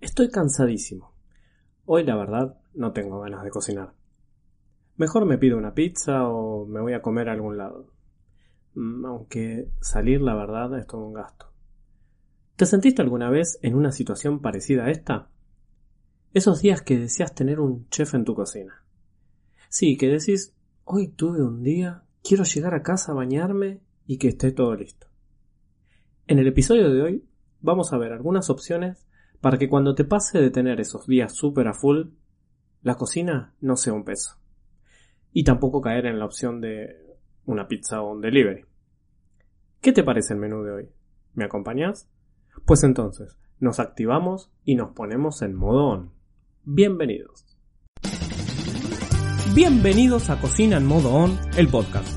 Estoy cansadísimo. Hoy la verdad no tengo ganas de cocinar. Mejor me pido una pizza o me voy a comer a algún lado. Mm, aunque salir la verdad es todo un gasto. ¿Te sentiste alguna vez en una situación parecida a esta? Esos días que deseas tener un chef en tu cocina. Sí, que decís, hoy tuve un día, quiero llegar a casa a bañarme y que esté todo listo. En el episodio de hoy vamos a ver algunas opciones para que cuando te pase de tener esos días súper a full, la cocina no sea un peso. Y tampoco caer en la opción de una pizza o un delivery. ¿Qué te parece el menú de hoy? ¿Me acompañas? Pues entonces, nos activamos y nos ponemos en modo on. Bienvenidos. Bienvenidos a Cocina en modo on, el podcast.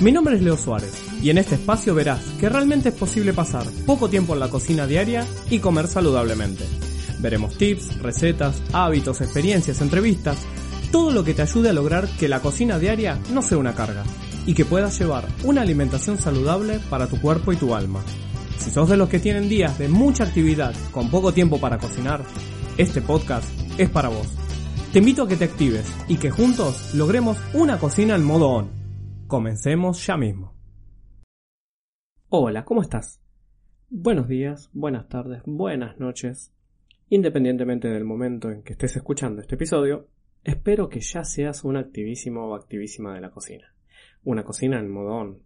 Mi nombre es Leo Suárez y en este espacio verás que realmente es posible pasar poco tiempo en la cocina diaria y comer saludablemente. Veremos tips, recetas, hábitos, experiencias, entrevistas, todo lo que te ayude a lograr que la cocina diaria no sea una carga y que puedas llevar una alimentación saludable para tu cuerpo y tu alma. Si sos de los que tienen días de mucha actividad con poco tiempo para cocinar, este podcast es para vos. Te invito a que te actives y que juntos logremos una cocina en modo on. Comencemos ya mismo. Hola, ¿cómo estás? Buenos días, buenas tardes, buenas noches. Independientemente del momento en que estés escuchando este episodio, espero que ya seas un activísimo o activísima de la cocina. Una cocina en modo on.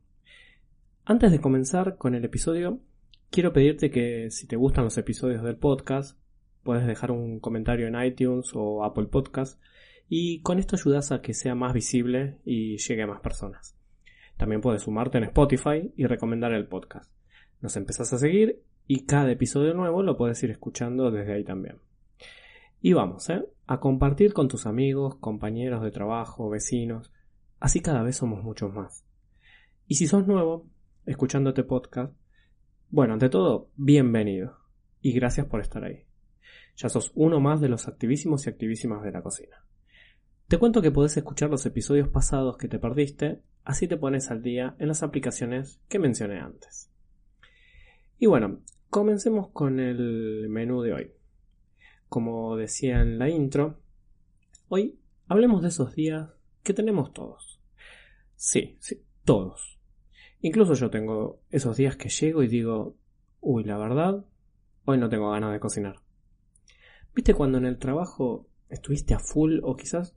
Antes de comenzar con el episodio, quiero pedirte que si te gustan los episodios del podcast, puedes dejar un comentario en iTunes o Apple Podcast y con esto ayudas a que sea más visible y llegue a más personas. También puedes sumarte en Spotify y recomendar el podcast. Nos empezás a seguir y cada episodio nuevo lo puedes ir escuchando desde ahí también. Y vamos, ¿eh? A compartir con tus amigos, compañeros de trabajo, vecinos. Así cada vez somos muchos más. Y si sos nuevo, escuchándote podcast, bueno, ante todo, bienvenido. Y gracias por estar ahí. Ya sos uno más de los activísimos y activísimas de la cocina. Te cuento que podés escuchar los episodios pasados que te perdiste, así te pones al día en las aplicaciones que mencioné antes. Y bueno, comencemos con el menú de hoy. Como decía en la intro, hoy hablemos de esos días que tenemos todos. Sí, sí, todos. Incluso yo tengo esos días que llego y digo, uy, la verdad, hoy no tengo ganas de cocinar. ¿Viste cuando en el trabajo estuviste a full o quizás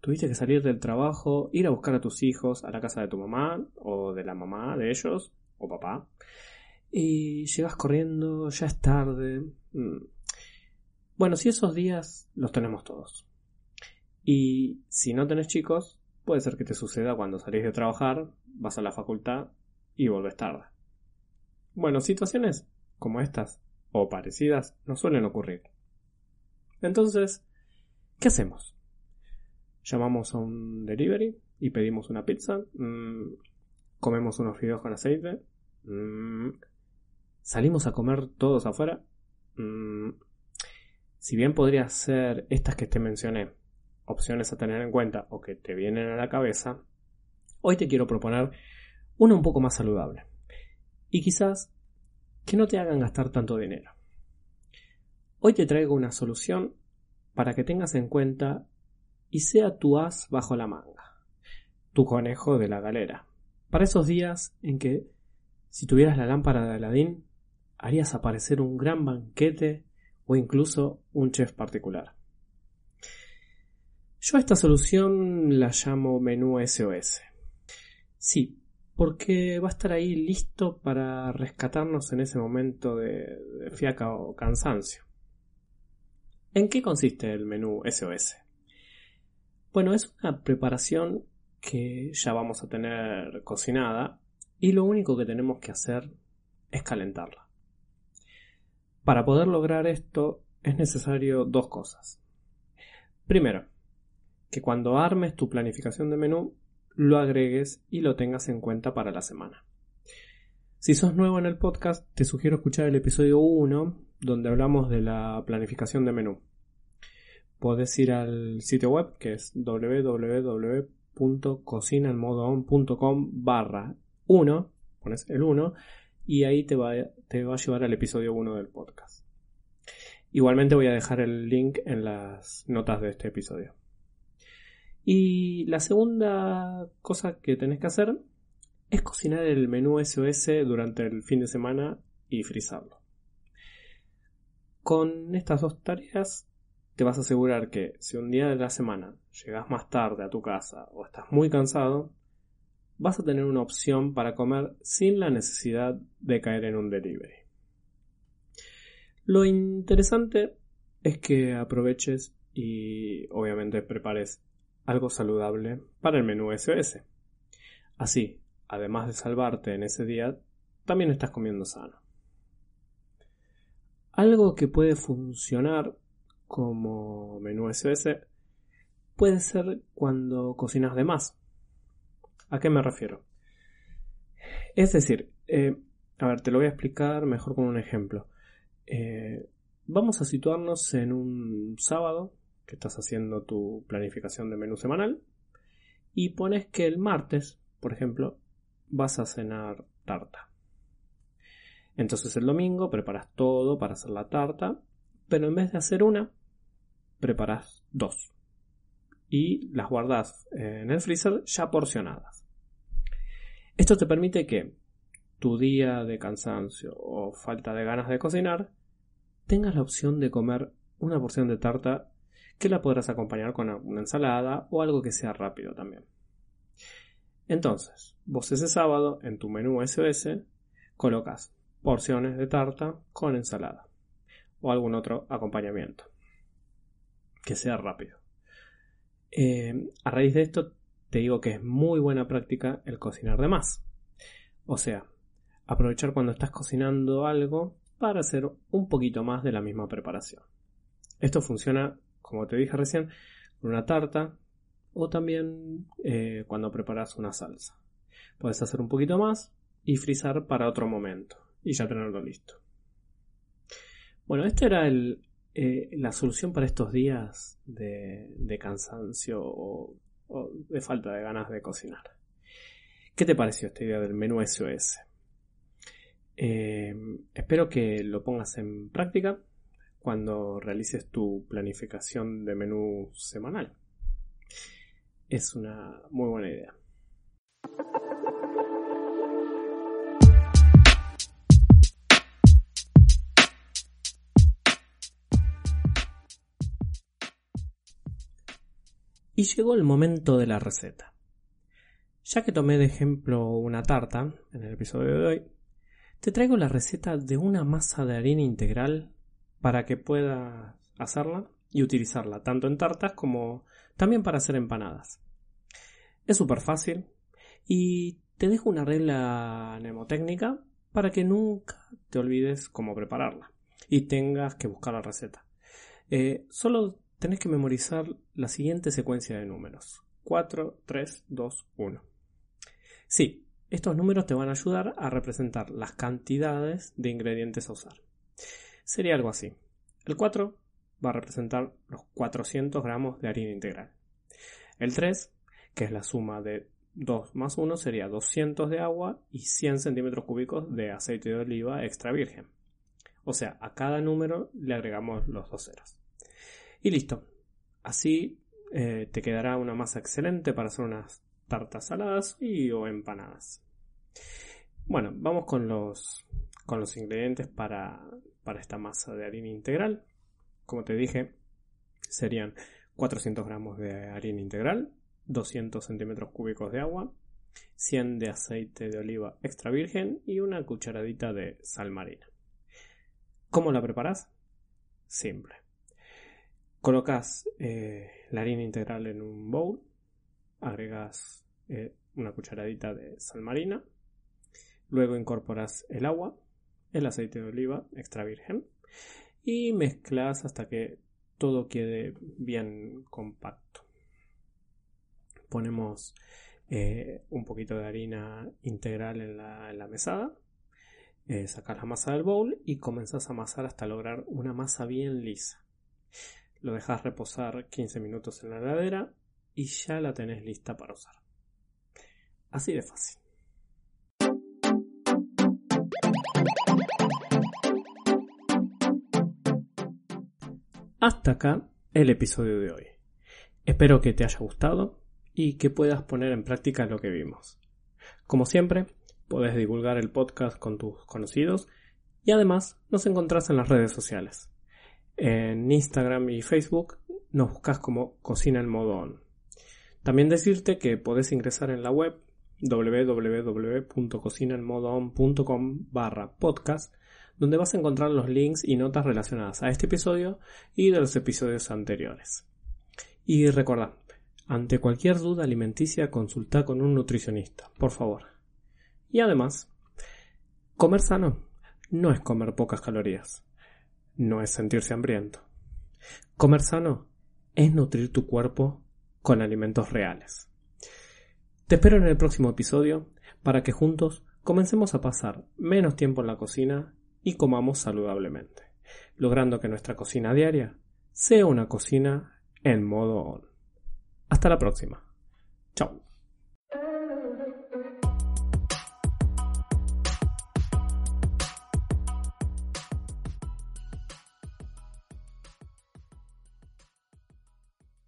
tuviste que salir del trabajo, ir a buscar a tus hijos a la casa de tu mamá o de la mamá de ellos o papá. Y llegas corriendo, ya es tarde. Mm. Bueno, si esos días los tenemos todos. Y si no tenés chicos, puede ser que te suceda cuando salís de trabajar, vas a la facultad y volvés tarde. Bueno, situaciones como estas o parecidas no suelen ocurrir. Entonces, ¿qué hacemos? Llamamos a un delivery y pedimos una pizza, mm, comemos unos fideos con aceite, mm, salimos a comer todos afuera. Mm, si bien podría ser estas que te mencioné, opciones a tener en cuenta o que te vienen a la cabeza, hoy te quiero proponer una un poco más saludable. Y quizás que no te hagan gastar tanto dinero. Hoy te traigo una solución para que tengas en cuenta y sea tu as bajo la manga, tu conejo de la galera, para esos días en que, si tuvieras la lámpara de Aladín, harías aparecer un gran banquete o incluso un chef particular. Yo a esta solución la llamo menú SOS. Sí, porque va a estar ahí listo para rescatarnos en ese momento de, de fiaca o cansancio. ¿En qué consiste el menú SOS? Bueno, es una preparación que ya vamos a tener cocinada y lo único que tenemos que hacer es calentarla. Para poder lograr esto es necesario dos cosas. Primero, que cuando armes tu planificación de menú lo agregues y lo tengas en cuenta para la semana. Si sos nuevo en el podcast, te sugiero escuchar el episodio 1, donde hablamos de la planificación de menú. Podés ir al sitio web que es www.cocinaenmodoon.com barra 1, pones el 1, y ahí te va, te va a llevar al episodio 1 del podcast. Igualmente voy a dejar el link en las notas de este episodio. Y la segunda cosa que tenés que hacer es cocinar el menú SOS durante el fin de semana y frizarlo. Con estas dos tareas te vas a asegurar que si un día de la semana llegas más tarde a tu casa o estás muy cansado, vas a tener una opción para comer sin la necesidad de caer en un delivery. Lo interesante es que aproveches y obviamente prepares algo saludable para el menú SOS. Así, además de salvarte en ese día, también estás comiendo sano. Algo que puede funcionar como menú SOS puede ser cuando cocinas de más. ¿A qué me refiero? Es decir, eh, a ver, te lo voy a explicar mejor con un ejemplo. Eh, vamos a situarnos en un sábado que estás haciendo tu planificación de menú semanal y pones que el martes, por ejemplo, vas a cenar tarta. Entonces el domingo preparas todo para hacer la tarta, pero en vez de hacer una, preparas dos. Y las guardas en el freezer ya porcionadas. Esto te permite que tu día de cansancio o falta de ganas de cocinar tengas la opción de comer una porción de tarta que la podrás acompañar con una ensalada o algo que sea rápido también. Entonces, vos ese sábado en tu menú SOS colocas porciones de tarta con ensalada o algún otro acompañamiento que sea rápido. Eh, a raíz de esto te digo que es muy buena práctica el cocinar de más. O sea, aprovechar cuando estás cocinando algo para hacer un poquito más de la misma preparación. Esto funciona, como te dije recién, con una tarta, o también eh, cuando preparas una salsa. Puedes hacer un poquito más y frizar para otro momento y ya tenerlo listo. Bueno, esta era el, eh, la solución para estos días de, cansancio o, de falta de ganas de cocinar. ¿Qué te pareció esta idea del menú SOS? Eh, espero que lo pongas en práctica cuando realices tu planificación de menú semanal es una muy buena idea. Y llegó el momento de la receta. Ya que tomé de ejemplo una tarta en el episodio de hoy, te traigo la receta de una masa de harina integral para que puedas hacerla y utilizarla tanto en tartas como también para hacer empanadas. Es súper fácil y te dejo una regla mnemotécnica para que nunca te olvides cómo prepararla y tengas que buscar la receta. Eh, solo tenés que memorizar la siguiente secuencia de números. 4, 3, 2, 1. Sí, estos números te van a ayudar a representar las cantidades de ingredientes a usar. Sería algo así. El 4 va a representar los 400 gramos de harina integral. El 3, que es la suma de 2 más 1, sería 200 de agua y 100 centímetros cúbicos de aceite de oliva extra virgen. O sea, a cada número le agregamos los dos ceros. Y listo. Así eh, te quedará una masa excelente para hacer unas tartas saladas y o empanadas. Bueno, vamos con los, con los ingredientes para, para esta masa de harina integral como te dije, serían 400 gramos de harina integral, 200 centímetros cúbicos de agua, 100 de aceite de oliva extra virgen y una cucharadita de sal marina. ¿Cómo la preparas? Simple. Colocas eh, la harina integral en un bowl, agregas eh, una cucharadita de sal marina, luego incorporas el agua, el aceite de oliva extra virgen, y mezclas hasta que todo quede bien compacto. Ponemos eh, un poquito de harina integral en la, mesada, sacas la masa del bowl y comenzás a amasar hasta lograr una masa bien lisa. Lo dejas reposar 15 minutos en la heladera y ya la tenés lista para usar. Así de fácil. Hasta acá el episodio de hoy. Espero que te haya gustado y que puedas poner en práctica lo que vimos. Como siempre, puedes divulgar el podcast con tus conocidos y además nos encontrás en las redes sociales. En Instagram y Facebook nos buscas como Cocina on. También decirte que podés ingresar en la web www.cocinaenmodoon.com barra podcast donde vas a encontrar los links y notas relacionadas a este episodio y de los episodios anteriores. Y recuerda, ante cualquier duda alimenticia consulta con un nutricionista, por favor. Y además, comer sano no es comer pocas calorías, no es sentirse hambriento. Comer sano es nutrir tu cuerpo con alimentos reales. Te espero en el próximo episodio para que juntos comencemos a pasar menos tiempo en la cocina y comamos saludablemente, logrando que nuestra cocina diaria sea una cocina en modo on. Hasta la próxima.